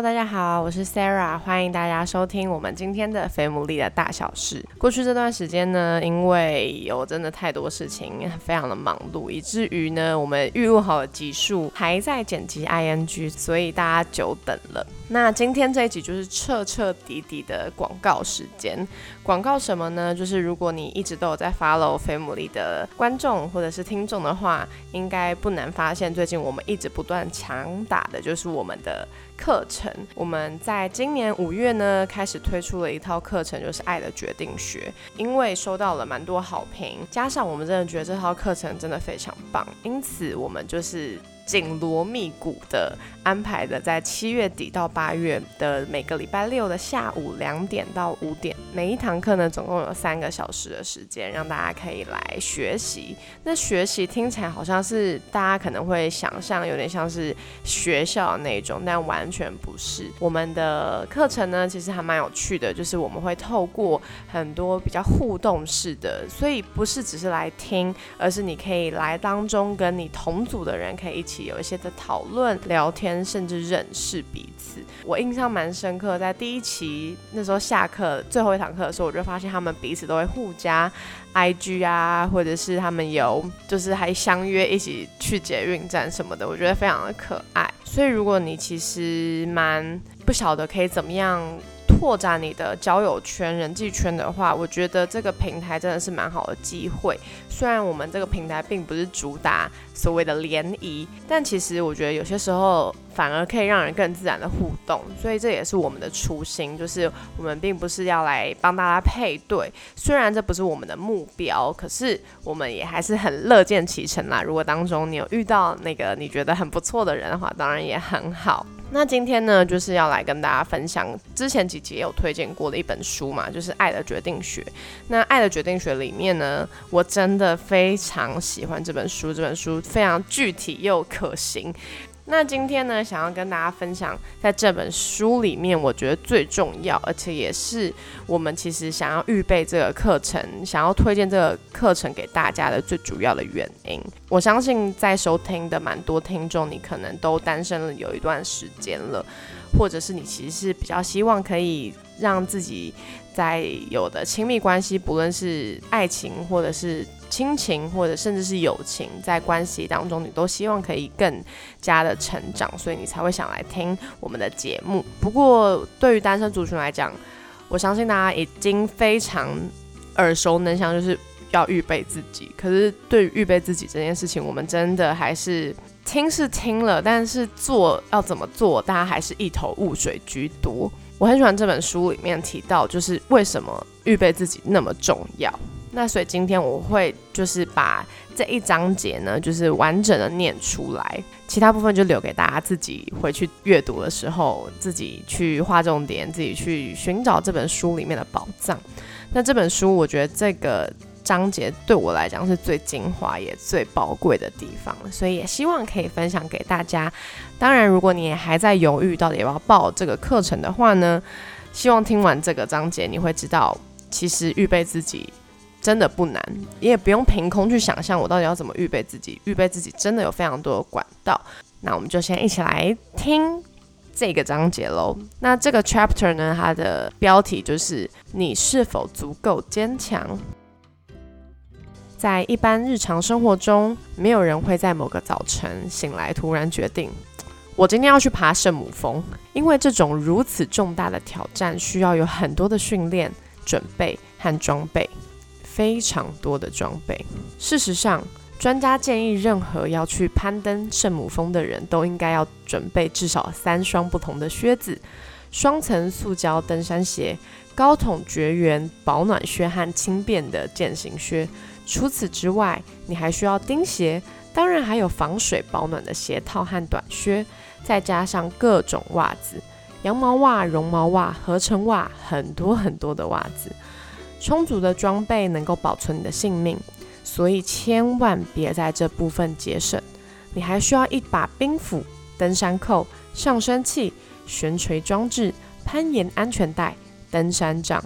大家好，我是 Sarah，欢迎大家收听我们今天的《肥牡蛎的大小事》。过去这段时间呢，因为有真的太多事情，非常的忙碌，以至于呢，我们预录好的集数还在剪辑 ing，所以大家久等了。那今天这一集就是彻彻底底的广告时间。广告什么呢？就是如果你一直都有在 follow 肥姆利的观众或者是听众的话，应该不难发现，最近我们一直不断强打的就是我们的课程。我们在今年五月呢，开始推出了一套课程，就是《爱的决定学》。因为收到了蛮多好评，加上我们真的觉得这套课程真的非常棒，因此我们就是紧锣密鼓的。安排的在七月底到八月的每个礼拜六的下午两点到五点，每一堂课呢总共有三个小时的时间，让大家可以来学习。那学习听起来好像是大家可能会想象有点像是学校的那种，但完全不是。我们的课程呢其实还蛮有趣的，就是我们会透过很多比较互动式的，所以不是只是来听，而是你可以来当中跟你同组的人可以一起有一些的讨论聊天。甚至认识彼此，我印象蛮深刻。在第一期那时候下课最后一堂课的时候，我就发现他们彼此都会互加 IG 啊，或者是他们有就是还相约一起去捷运站什么的，我觉得非常的可爱。所以如果你其实蛮不晓得可以怎么样。拓展你的交友圈、人际圈的话，我觉得这个平台真的是蛮好的机会。虽然我们这个平台并不是主打所谓的联谊，但其实我觉得有些时候反而可以让人更自然的互动。所以这也是我们的初心，就是我们并不是要来帮大家配对。虽然这不是我们的目标，可是我们也还是很乐见其成啦。如果当中你有遇到那个你觉得很不错的人的话，当然也很好。那今天呢，就是要来跟大家分享之前几集也有推荐过的一本书嘛，就是《爱的决定学》。那《爱的决定学》里面呢，我真的非常喜欢这本书，这本书非常具体又可行。那今天呢，想要跟大家分享，在这本书里面，我觉得最重要，而且也是我们其实想要预备这个课程，想要推荐这个课程给大家的最主要的原因。我相信在收听的蛮多听众，你可能都单身了有一段时间了，或者是你其实是比较希望可以让自己在有的亲密关系，不论是爱情或者是。亲情或者甚至是友情，在关系当中，你都希望可以更加的成长，所以你才会想来听我们的节目。不过，对于单身族群来讲，我相信大家已经非常耳熟能详，就是要预备自己。可是，对于预备自己这件事情，我们真的还是听是听了，但是做要怎么做，大家还是一头雾水居多。我很喜欢这本书里面提到，就是为什么预备自己那么重要。那所以今天我会就是把这一章节呢，就是完整的念出来，其他部分就留给大家自己回去阅读的时候，自己去划重点，自己去寻找这本书里面的宝藏。那这本书，我觉得这个章节对我来讲是最精华也最宝贵的地方，所以也希望可以分享给大家。当然，如果你还在犹豫到底要不要报这个课程的话呢，希望听完这个章节，你会知道，其实预备自己。真的不难，你也不用凭空去想象我到底要怎么预备自己。预备自己真的有非常多的管道。那我们就先一起来听这个章节喽。那这个 chapter 呢，它的标题就是“你是否足够坚强”。在一般日常生活中，没有人会在某个早晨醒来，突然决定我今天要去爬圣母峰，因为这种如此重大的挑战需要有很多的训练、准备和装备。非常多的装备。事实上，专家建议任何要去攀登圣母峰的人都应该要准备至少三双不同的靴子：双层塑胶登山鞋、高筒绝缘保暖靴和轻便的健行靴。除此之外，你还需要钉鞋，当然还有防水保暖的鞋套和短靴，再加上各种袜子：羊毛袜、绒毛袜、合成袜，很多很多的袜子。充足的装备能够保存你的性命，所以千万别在这部分节省。你还需要一把冰斧、登山扣、上升器、悬垂装置、攀岩安全带、登山杖。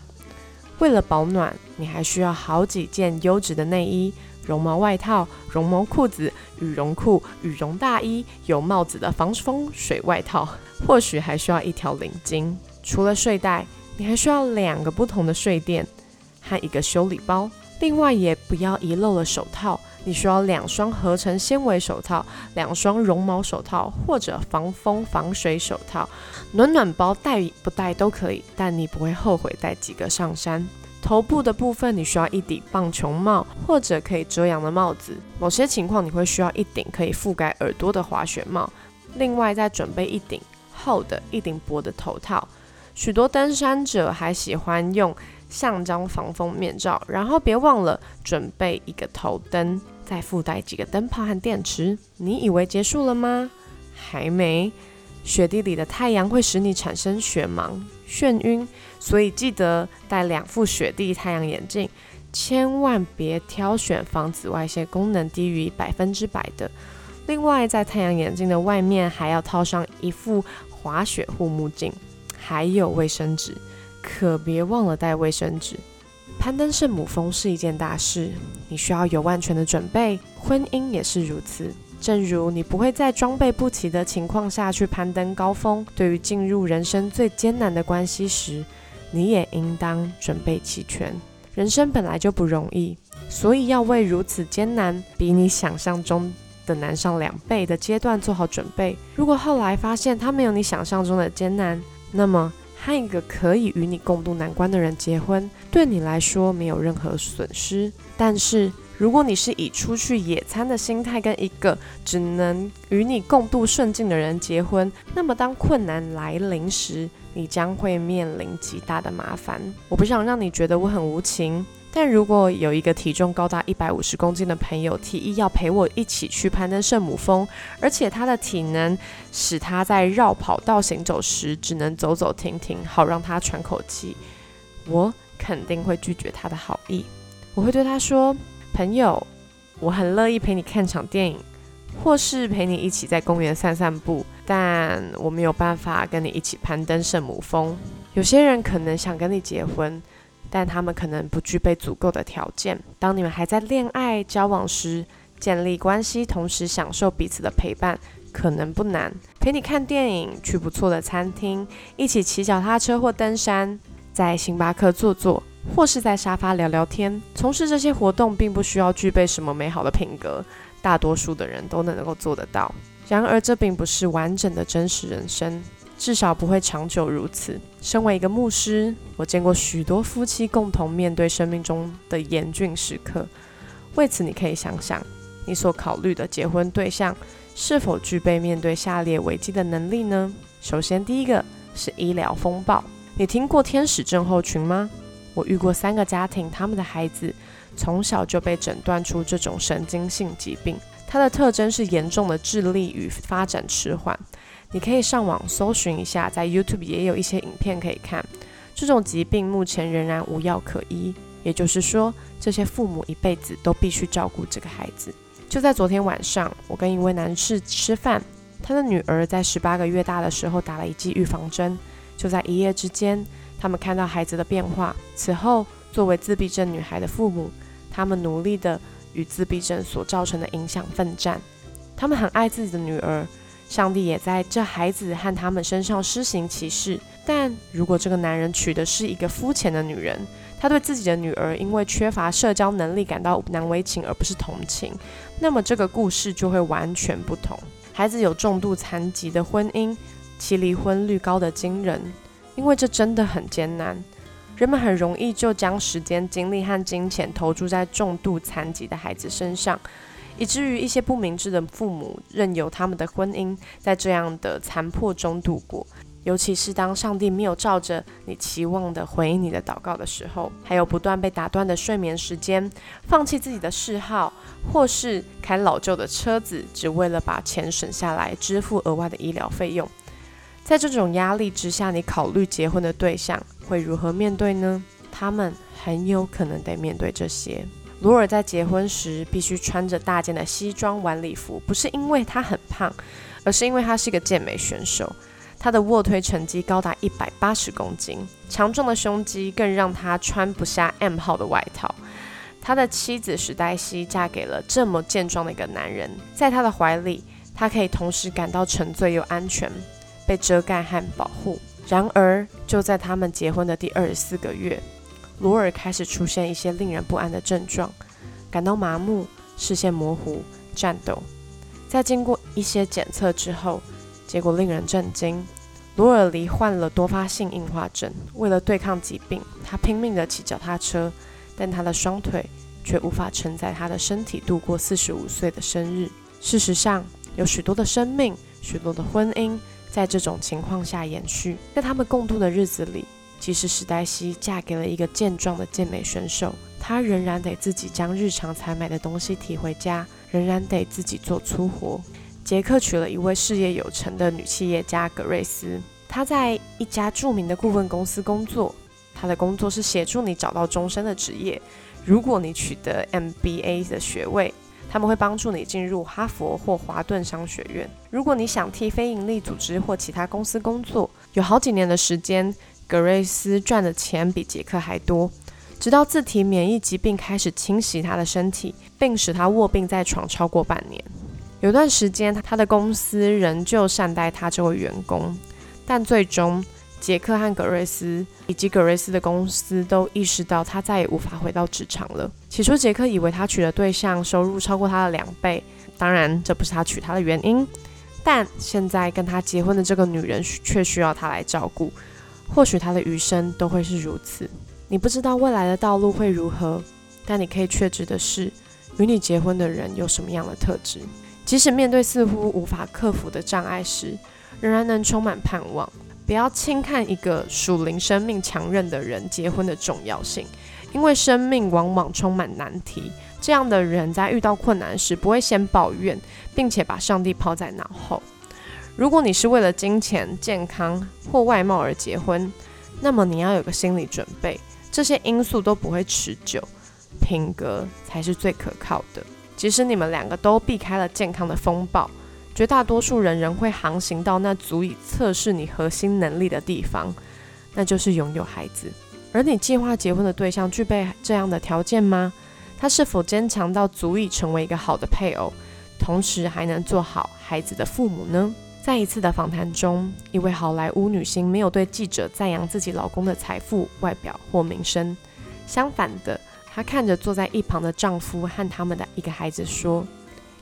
为了保暖，你还需要好几件优质的内衣、绒毛外套、绒毛裤子、羽绒裤、羽绒大衣、有帽子的防风水外套，或许还需要一条领巾。除了睡袋，你还需要两个不同的睡垫和一个修理包。另外，也不要遗漏了手套。你需要两双合成纤维手套、两双绒毛手套或者防风防水手套。暖暖包带不带都可以，但你不会后悔带几个上山。头部的部分，你需要一顶棒球帽或者可以遮阳的帽子。某些情况，你会需要一顶可以覆盖耳朵的滑雪帽。另外，再准备一顶厚的、一顶薄的头套。许多登山者还喜欢用橡胶防风面罩。然后别忘了准备一个头灯。再附带几个灯泡和电池，你以为结束了吗？还没。雪地里的太阳会使你产生雪盲、眩晕，所以记得戴两副雪地太阳眼镜，千万别挑选防紫外线功能低于百分之百的。另外，在太阳眼镜的外面还要套上一副滑雪护目镜，还有卫生纸，可别忘了带卫生纸。攀登圣母峰是一件大事，你需要有万全的准备。婚姻也是如此，正如你不会在装备不齐的情况下去攀登高峰，对于进入人生最艰难的关系时，你也应当准备齐全。人生本来就不容易，所以要为如此艰难、比你想象中的难上两倍的阶段做好准备。如果后来发现它没有你想象中的艰难，那么。和一个可以与你共度难关的人结婚，对你来说没有任何损失。但是，如果你是以出去野餐的心态跟一个只能与你共度顺境的人结婚，那么当困难来临时，你将会面临极大的麻烦。我不想让你觉得我很无情。但如果有一个体重高达一百五十公斤的朋友提议要陪我一起去攀登圣母峰，而且他的体能使他在绕跑道行走时只能走走停停，好让他喘口气，我肯定会拒绝他的好意。我会对他说：“朋友，我很乐意陪你看场电影，或是陪你一起在公园散散步，但我没有办法跟你一起攀登圣母峰。有些人可能想跟你结婚。”但他们可能不具备足够的条件。当你们还在恋爱交往时，建立关系，同时享受彼此的陪伴，可能不难。陪你看电影，去不错的餐厅，一起骑脚踏车或登山，在星巴克坐坐，或是在沙发聊聊天。从事这些活动，并不需要具备什么美好的品格，大多数的人都能够做得到。然而，这并不是完整的真实人生。至少不会长久如此。身为一个牧师，我见过许多夫妻共同面对生命中的严峻时刻。为此，你可以想想，你所考虑的结婚对象是否具备面对下列危机的能力呢？首先，第一个是医疗风暴。你听过天使症候群吗？我遇过三个家庭，他们的孩子从小就被诊断出这种神经性疾病。它的特征是严重的智力与发展迟缓。你可以上网搜寻一下，在 YouTube 也有一些影片可以看。这种疾病目前仍然无药可医，也就是说，这些父母一辈子都必须照顾这个孩子。就在昨天晚上，我跟一位男士吃饭，他的女儿在十八个月大的时候打了一剂预防针。就在一夜之间，他们看到孩子的变化。此后，作为自闭症女孩的父母，他们努力的与自闭症所造成的影响奋战。他们很爱自己的女儿。上帝也在这孩子和他们身上施行歧视。但如果这个男人娶的是一个肤浅的女人，他对自己的女儿因为缺乏社交能力感到难为情而不是同情，那么这个故事就会完全不同。孩子有重度残疾的婚姻，其离婚率高的惊人，因为这真的很艰难。人们很容易就将时间、精力和金钱投注在重度残疾的孩子身上。以至于一些不明智的父母任由他们的婚姻在这样的残破中度过，尤其是当上帝没有照着你期望的回应你的祷告的时候，还有不断被打断的睡眠时间，放弃自己的嗜好，或是开老旧的车子，只为了把钱省下来支付额外的医疗费用。在这种压力之下，你考虑结婚的对象会如何面对呢？他们很有可能得面对这些。罗尔在结婚时必须穿着大件的西装晚礼服，不是因为他很胖，而是因为他是个健美选手。他的卧推成绩高达一百八十公斤，强壮的胸肌更让他穿不下 M 号的外套。他的妻子史黛西嫁给了这么健壮的一个男人，在他的怀里，他可以同时感到沉醉又安全，被遮盖和保护。然而，就在他们结婚的第二十四个月，罗尔开始出现一些令人不安的症状，感到麻木、视线模糊、颤抖。在经过一些检测之后，结果令人震惊，罗尔罹患了多发性硬化症。为了对抗疾病，他拼命地骑脚踏车，但他的双腿却无法承载他的身体度过四十五岁的生日。事实上，有许多的生命、许多的婚姻在这种情况下延续。在他们共度的日子里，即使史黛西嫁给了一个健壮的健美选手，她仍然得自己将日常采买的东西提回家，仍然得自己做粗活。杰克娶了一位事业有成的女企业家格瑞斯，她在一家著名的顾问公司工作。她的工作是协助你找到终身的职业。如果你取得 MBA 的学位，他们会帮助你进入哈佛或华顿商学院。如果你想替非营利组织或其他公司工作，有好几年的时间，格瑞斯赚的钱比杰克还多。直到自体免疫疾病开始侵袭他的身体，并使他卧病在床超过半年。有段时间，他的公司仍旧善待他这位员工，但最终，杰克和格瑞斯以及格瑞斯的公司都意识到他再也无法回到职场了。起初，杰克以为他娶的对象收入超过他的两倍，当然，这不是他娶她的原因。但现在跟他结婚的这个女人却需要他来照顾，或许他的余生都会是如此。你不知道未来的道路会如何，但你可以确知的是，与你结婚的人有什么样的特质。即使面对似乎无法克服的障碍时，仍然能充满盼望。不要轻看一个属灵生命强韧的人结婚的重要性，因为生命往往充满难题。这样的人在遇到困难时不会先抱怨，并且把上帝抛在脑后。如果你是为了金钱、健康或外貌而结婚，那么你要有个心理准备，这些因素都不会持久，品格才是最可靠的。即使你们两个都避开了健康的风暴，绝大多数人仍会航行到那足以测试你核心能力的地方，那就是拥有孩子。而你计划结婚的对象具备这样的条件吗？他是否坚强到足以成为一个好的配偶，同时还能做好孩子的父母呢？在一次的访谈中，一位好莱坞女星没有对记者赞扬自己老公的财富、外表或名声，相反的。她看着坐在一旁的丈夫和他们的一个孩子说：“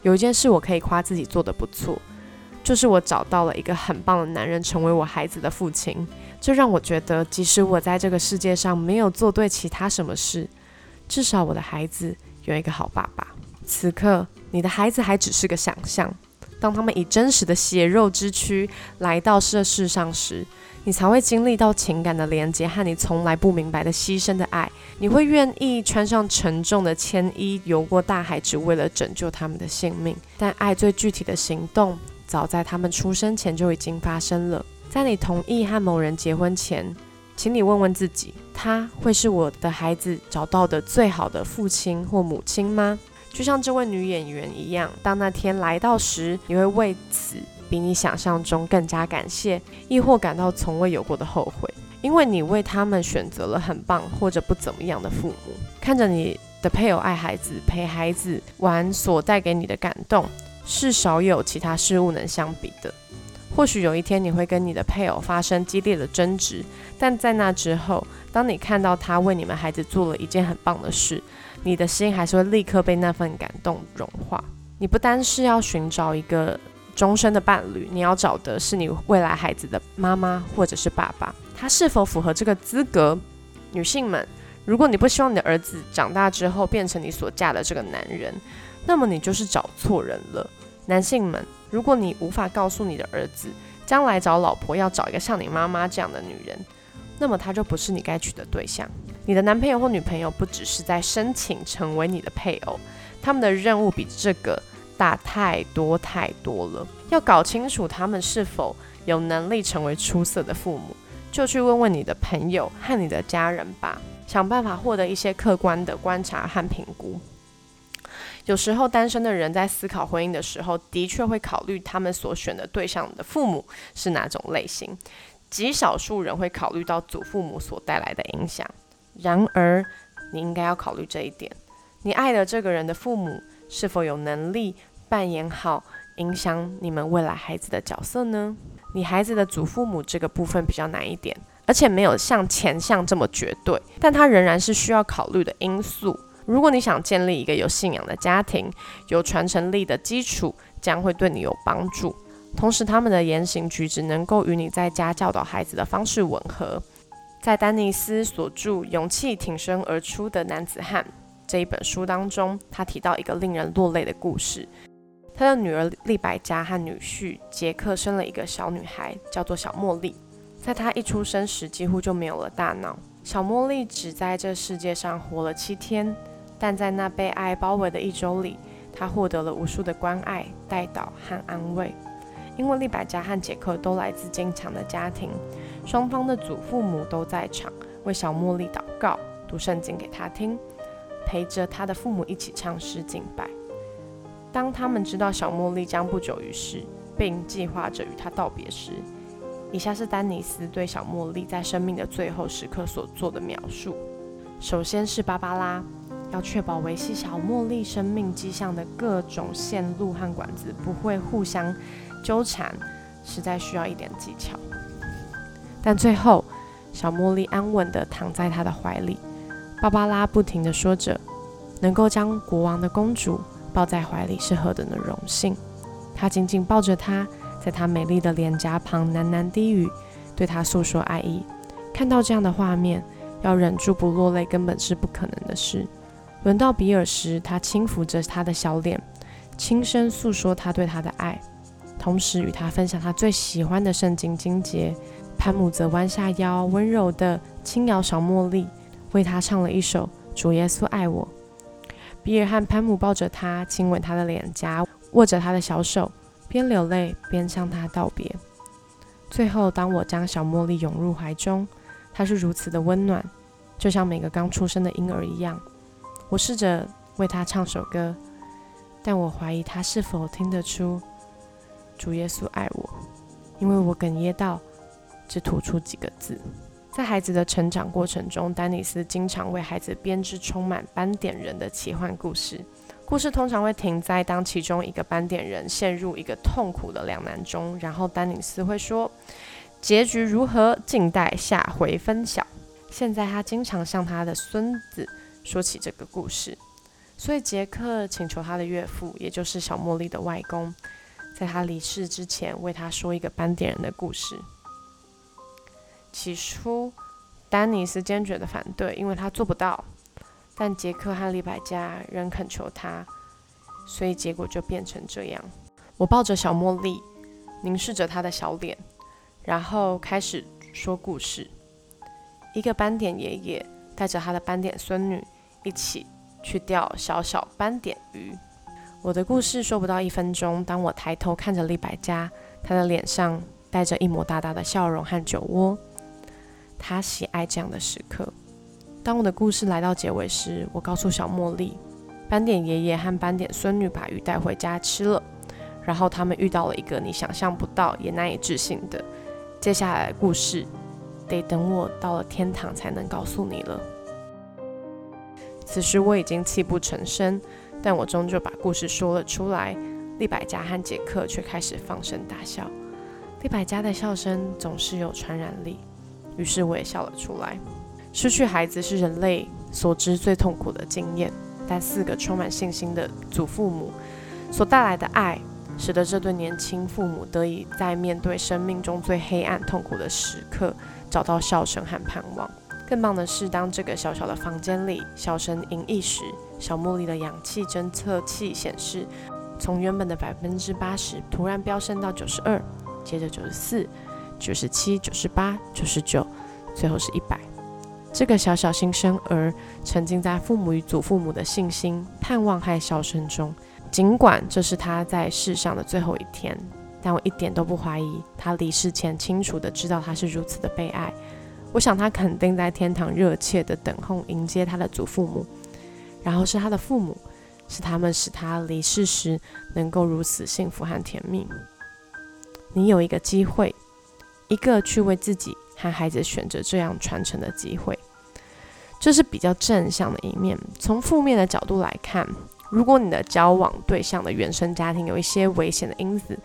有一件事我可以夸自己做得不错，就是我找到了一个很棒的男人，成为我孩子的父亲。这让我觉得，即使我在这个世界上没有做对其他什么事，至少我的孩子有一个好爸爸。此刻，你的孩子还只是个想象。当他们以真实的血肉之躯来到这世上时，”你才会经历到情感的连接和你从来不明白的牺牲的爱。你会愿意穿上沉重的铅衣，游过大海，只为了拯救他们的性命。但爱最具体的行动，早在他们出生前就已经发生了。在你同意和某人结婚前，请你问问自己：他会是我的孩子找到的最好的父亲或母亲吗？就像这位女演员一样，当那天来到时，你会为此。比你想象中更加感谢，亦或感到从未有过的后悔，因为你为他们选择了很棒或者不怎么样的父母。看着你的配偶爱孩子、陪孩子玩所带给你的感动，是少有其他事物能相比的。或许有一天你会跟你的配偶发生激烈的争执，但在那之后，当你看到他为你们孩子做了一件很棒的事，你的心还是会立刻被那份感动融化。你不单是要寻找一个。终身的伴侣，你要找的是你未来孩子的妈妈或者是爸爸，他是否符合这个资格？女性们，如果你不希望你的儿子长大之后变成你所嫁的这个男人，那么你就是找错人了。男性们，如果你无法告诉你的儿子，将来找老婆要找一个像你妈妈这样的女人，那么他就不是你该娶的对象。你的男朋友或女朋友不只是在申请成为你的配偶，他们的任务比这个。大太多太多了，要搞清楚他们是否有能力成为出色的父母，就去问问你的朋友和你的家人吧。想办法获得一些客观的观察和评估。有时候，单身的人在思考婚姻的时候，的确会考虑他们所选的对象的父母是哪种类型，极少数人会考虑到祖父母所带来的影响。然而，你应该要考虑这一点：你爱的这个人的父母是否有能力扮演好影响你们未来孩子的角色呢？你孩子的祖父母这个部分比较难一点，而且没有像前项这么绝对，但它仍然是需要考虑的因素。如果你想建立一个有信仰的家庭，有传承力的基础，将会对你有帮助。同时，他们的言行举止能够与你在家教导孩子的方式吻合。在丹尼斯所著《勇气挺身而出的男子汉》这一本书当中，他提到一个令人落泪的故事。他的女儿利百加和女婿杰克生了一个小女孩，叫做小茉莉。在她一出生时，几乎就没有了大脑。小茉莉只在这世界上活了七天。但在那被爱包围的一周里，他获得了无数的关爱、带导和安慰。因为利百加和杰克都来自坚强的家庭，双方的祖父母都在场，为小茉莉祷告、读圣经给她听，陪着她的父母一起唱诗敬拜。当他们知道小茉莉将不久于世，并计划着与她道别时，以下是丹尼斯对小茉莉在生命的最后时刻所做的描述。首先是芭芭拉。要确保维系小茉莉生命迹象的各种线路和管子不会互相纠缠，实在需要一点技巧。但最后，小茉莉安稳地躺在他的怀里，芭芭拉不停地说着：“能够将国王的公主抱在怀里是何等的荣幸。”他紧紧抱着她，在她美丽的脸颊旁喃喃低语，对她诉说爱意。看到这样的画面，要忍住不落泪根本是不可能的事。轮到比尔时，他轻抚着他的小脸，轻声诉说他对他的爱，同时与他分享他最喜欢的圣经经节。潘姆则弯下腰，温柔地轻摇小茉莉，为他唱了一首《主耶稣爱我》。比尔和潘姆抱着他，亲吻他的脸颊，握着他的小手，边流泪边向他道别。最后，当我将小茉莉拥入怀中，她是如此的温暖，就像每个刚出生的婴儿一样。我试着为他唱首歌，但我怀疑他是否听得出主耶稣爱我，因为我哽咽到只吐出几个字。在孩子的成长过程中，丹尼斯经常为孩子编织充满斑点人的奇幻故事。故事通常会停在当其中一个斑点人陷入一个痛苦的两难中，然后丹尼斯会说：“结局如何，静待下回分晓。”现在他经常向他的孙子。说起这个故事，所以杰克请求他的岳父，也就是小茉莉的外公，在他离世之前为他说一个斑点人的故事。起初，丹尼斯坚决的反对，因为他做不到。但杰克和李百家仍恳求他，所以结果就变成这样。我抱着小茉莉，凝视着她的小脸，然后开始说故事。一个斑点爷爷。带着他的斑点孙女一起去钓小小斑点鱼。我的故事说不到一分钟，当我抬头看着立百家，他的脸上带着一抹大大的笑容和酒窝。他喜爱这样的时刻。当我的故事来到结尾时，我告诉小茉莉，斑点爷爷和斑点孙女把鱼带回家吃了，然后他们遇到了一个你想象不到也难以置信的。接下来的故事。得等我到了天堂才能告诉你了。此时我已经泣不成声，但我终究把故事说了出来。利百加和杰克却开始放声大笑。利百加的笑声总是有传染力，于是我也笑了出来。失去孩子是人类所知最痛苦的经验，但四个充满信心的祖父母所带来的爱，使得这对年轻父母得以在面对生命中最黑暗痛苦的时刻。找到笑声和盼望。更棒的是，当这个小小的房间里笑声隐逸时，小茉莉的氧气侦测器显示，从原本的百分之八十突然飙升到九十二，接着九十四、九十七、九十八、九十九，最后是一百。这个小小新生儿沉浸在父母与祖父母的信心、盼望和笑声中，尽管这是他在世上的最后一天。但我一点都不怀疑，他离世前清楚的知道他是如此的被爱，我想他肯定在天堂热切的等候迎接他的祖父母，然后是他的父母，是他们使他离世时能够如此幸福和甜蜜。你有一个机会，一个去为自己和孩子选择这样传承的机会，这是比较正向的一面。从负面的角度来看，如果你的交往对象的原生家庭有一些危险的因子，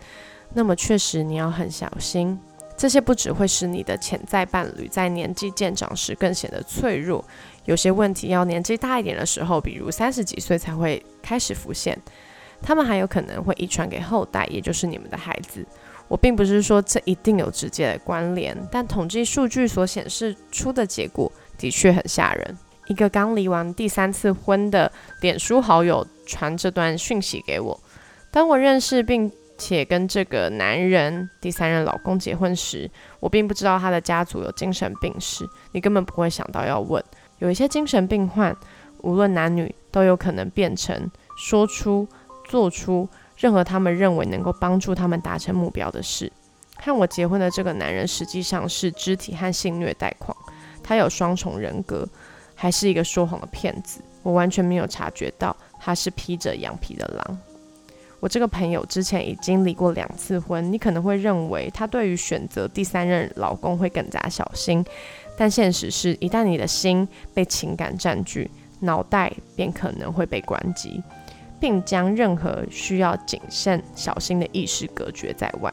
那么确实你要很小心。这些不只会使你的潜在伴侣在年纪渐长时更显得脆弱，有些问题要年纪大一点的时候，比如三十几岁才会开始浮现。他们还有可能会遗传给后代，也就是你们的孩子。我并不是说这一定有直接的关联，但统计数据所显示出的结果的确很吓人。一个刚离完第三次婚的脸书好友传这段讯息给我，当我认识并。且跟这个男人第三任老公结婚时，我并不知道他的家族有精神病史。你根本不会想到要问。有一些精神病患，无论男女，都有可能变成、说出、做出任何他们认为能够帮助他们达成目标的事。和我结婚的这个男人，实际上是肢体和性虐待狂。他有双重人格，还是一个说谎的骗子。我完全没有察觉到他是披着羊皮的狼。我这个朋友之前已经离过两次婚，你可能会认为他对于选择第三任老公会更加小心，但现实是一旦你的心被情感占据，脑袋便可能会被关机，并将任何需要谨慎小心的意识隔绝在外。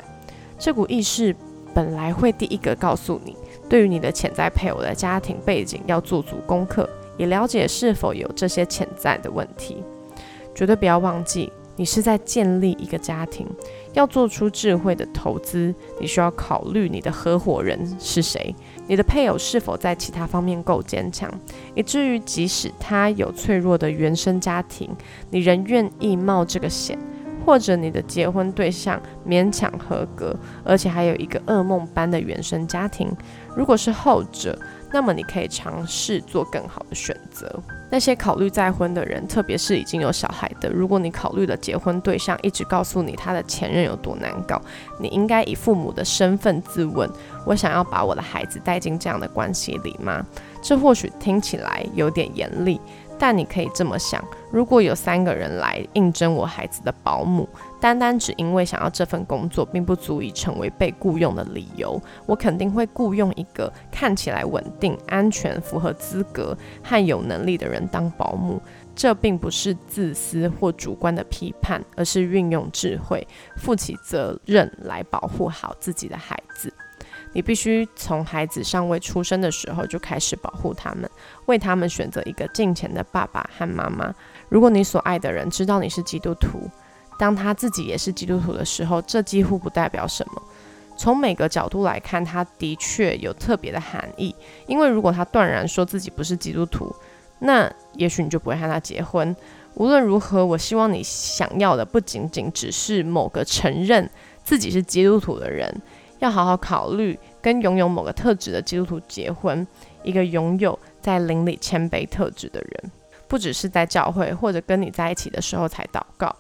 这股意识本来会第一个告诉你，对于你的潜在配偶的家庭背景要做足功课，也了解是否有这些潜在的问题。绝对不要忘记。你是在建立一个家庭，要做出智慧的投资，你需要考虑你的合伙人是谁，你的配偶是否在其他方面够坚强，以至于即使他有脆弱的原生家庭，你仍愿意冒这个险，或者你的结婚对象勉强合格，而且还有一个噩梦般的原生家庭，如果是后者。那么你可以尝试做更好的选择。那些考虑再婚的人，特别是已经有小孩的，如果你考虑的结婚对象一直告诉你他的前任有多难搞，你应该以父母的身份自问：我想要把我的孩子带进这样的关系里吗？这或许听起来有点严厉。但你可以这么想：如果有三个人来应征我孩子的保姆，单单只因为想要这份工作，并不足以成为被雇佣的理由。我肯定会雇佣一个看起来稳定、安全、符合资格和有能力的人当保姆。这并不是自私或主观的批判，而是运用智慧、负起责任来保护好自己的孩子。你必须从孩子尚未出生的时候就开始保护他们，为他们选择一个敬虔的爸爸和妈妈。如果你所爱的人知道你是基督徒，当他自己也是基督徒的时候，这几乎不代表什么。从每个角度来看，他的确有特别的含义。因为如果他断然说自己不是基督徒，那也许你就不会和他结婚。无论如何，我希望你想要的不仅仅只是某个承认自己是基督徒的人。要好好考虑跟拥有某个特质的基督徒结婚，一个拥有在邻里谦卑特质的人，不只是在教会或者跟你在一起的时候才祷告，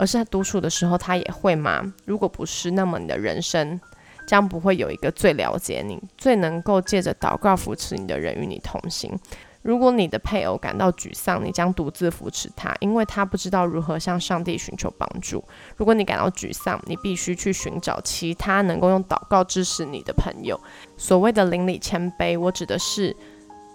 而是他独处的时候他也会吗？如果不是，那么你的人生将不会有一个最了解你、最能够借着祷告扶持你的人与你同行。如果你的配偶感到沮丧，你将独自扶持他，因为他不知道如何向上帝寻求帮助。如果你感到沮丧，你必须去寻找其他能够用祷告支持你的朋友。所谓的邻里谦卑，我指的是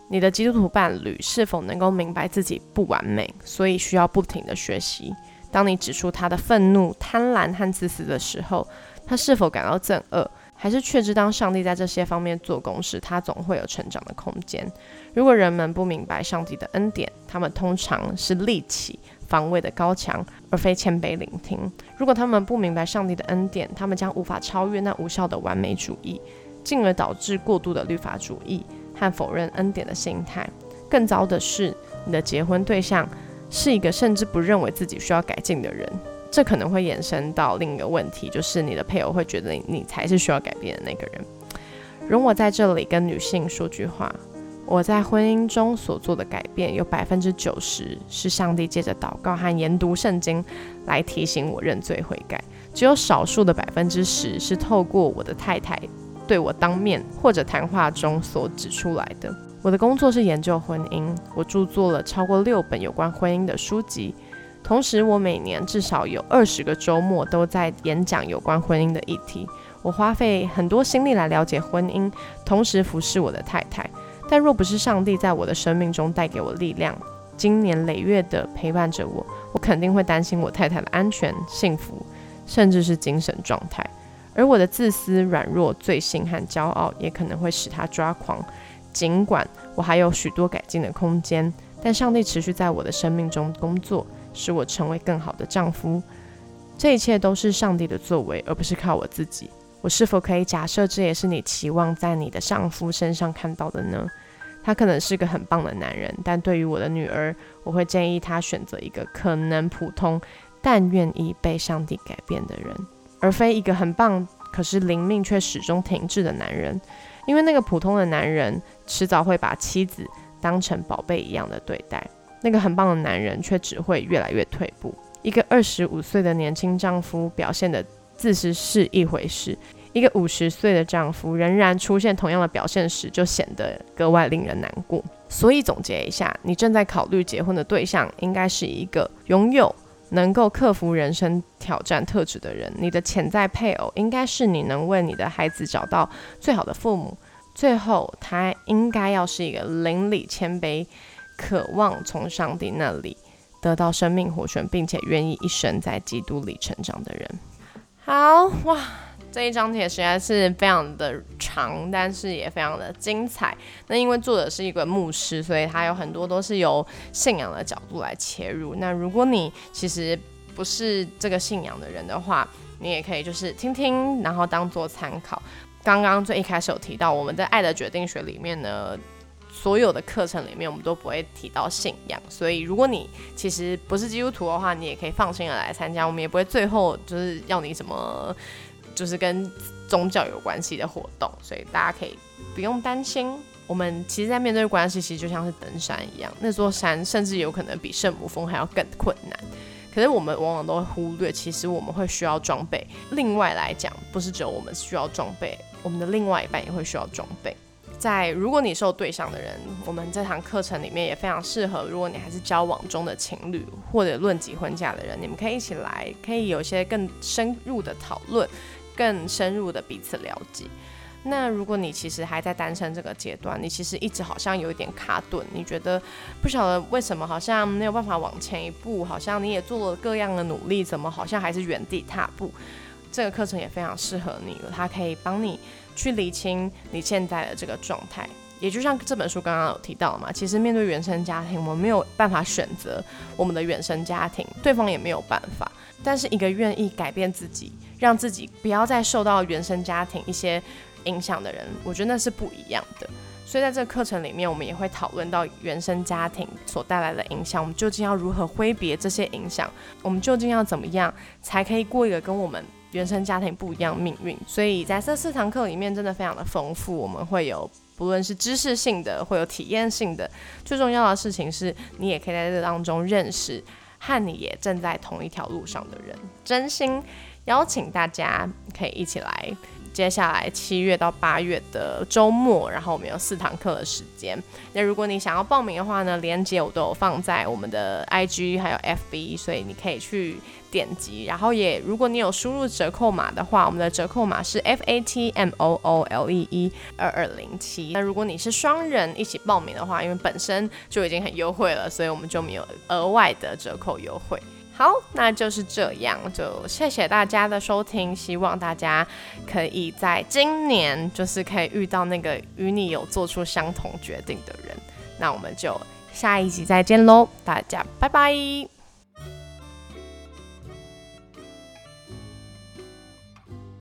你的基督徒伴侣是否能够明白自己不完美，所以需要不停的学习。当你指出他的愤怒、贪婪和自私的时候，他是否感到憎恶？还是确知，当上帝在这些方面做工时，他总会有成长的空间。如果人们不明白上帝的恩典，他们通常是立起防卫的高墙，而非谦卑聆听。如果他们不明白上帝的恩典，他们将无法超越那无效的完美主义，进而导致过度的律法主义和否认恩典的心态。更糟的是，你的结婚对象是一个甚至不认为自己需要改进的人。这可能会延伸到另一个问题，就是你的配偶会觉得你才是需要改变的那个人。容我在这里跟女性说句话：我在婚姻中所做的改变，有百分之九十是上帝借着祷告和研读圣经来提醒我认罪悔改，只有少数的百分之十是透过我的太太对我当面或者谈话中所指出来的。我的工作是研究婚姻，我著作了超过六本有关婚姻的书籍，同时我每年至少有二十个周末都在演讲有关婚姻的议题。我花费很多心力来了解婚姻，同时服侍我的太太。但若不是上帝在我的生命中带给我力量，经年累月的陪伴着我，我肯定会担心我太太的安全、幸福，甚至是精神状态。而我的自私、软弱、罪性和骄傲，也可能会使他抓狂。尽管我还有许多改进的空间，但上帝持续在我的生命中工作，使我成为更好的丈夫。这一切都是上帝的作为，而不是靠我自己。我是否可以假设这也是你期望在你的丈夫身上看到的呢？他可能是个很棒的男人，但对于我的女儿，我会建议他选择一个可能普通但愿意被上帝改变的人，而非一个很棒可是灵命却始终停滞的男人。因为那个普通的男人迟早会把妻子当成宝贝一样的对待，那个很棒的男人却只会越来越退步。一个二十五岁的年轻丈夫表现的自私是一回事，一个五十岁的丈夫仍然出现同样的表现时，就显得格外令人难过。所以总结一下，你正在考虑结婚的对象应该是一个拥有。能够克服人生挑战特质的人，你的潜在配偶应该是你能为你的孩子找到最好的父母。最后，他应该要是一个邻里谦卑、渴望从上帝那里得到生命活泉，并且愿意一生在基督里成长的人。好哇。这一张帖实在是非常的长，但是也非常的精彩。那因为作者是一个牧师，所以他有很多都是由信仰的角度来切入。那如果你其实不是这个信仰的人的话，你也可以就是听听，然后当做参考。刚刚最一开始有提到，我们在《爱的决定学》里面呢，所有的课程里面我们都不会提到信仰。所以如果你其实不是基督徒的话，你也可以放心的来参加。我们也不会最后就是要你什么。就是跟宗教有关系的活动，所以大家可以不用担心。我们其实，在面对关系，其实就像是登山一样，那座山甚至有可能比圣母峰还要更困难。可是我们往往都会忽略，其实我们会需要装备。另外来讲，不是只有我们需要装备，我们的另外一半也会需要装备。在如果你是有对象的人，我们这堂课程里面也非常适合。如果你还是交往中的情侣或者论及婚嫁的人，你们可以一起来，可以有一些更深入的讨论。更深入的彼此了解。那如果你其实还在单身这个阶段，你其实一直好像有一点卡顿，你觉得不晓得为什么好像没有办法往前一步，好像你也做了各样的努力，怎么好像还是原地踏步？这个课程也非常适合你，它可以帮你去理清你现在的这个状态。也就像这本书刚刚有提到嘛，其实面对原生家庭，我们没有办法选择我们的原生家庭，对方也没有办法。但是一个愿意改变自己。让自己不要再受到原生家庭一些影响的人，我觉得那是不一样的。所以在这个课程里面，我们也会讨论到原生家庭所带来的影响，我们究竟要如何挥别这些影响？我们究竟要怎么样才可以过一个跟我们原生家庭不一样命运？所以在这四堂课里面，真的非常的丰富。我们会有不论是知识性的，会有体验性的。最重要的事情是你也可以在这当中认识和你也正在同一条路上的人，真心。邀请大家可以一起来，接下来七月到八月的周末，然后我们有四堂课的时间。那如果你想要报名的话呢，链接我都有放在我们的 IG 还有 FB，所以你可以去点击。然后也如果你有输入折扣码的话，我们的折扣码是 FATMOOLEE 二二零七。那如果你是双人一起报名的话，因为本身就已经很优惠了，所以我们就没有额外的折扣优惠。好，那就是这样，就谢谢大家的收听，希望大家可以在今年就是可以遇到那个与你有做出相同决定的人。那我们就下一集再见喽，大家拜拜。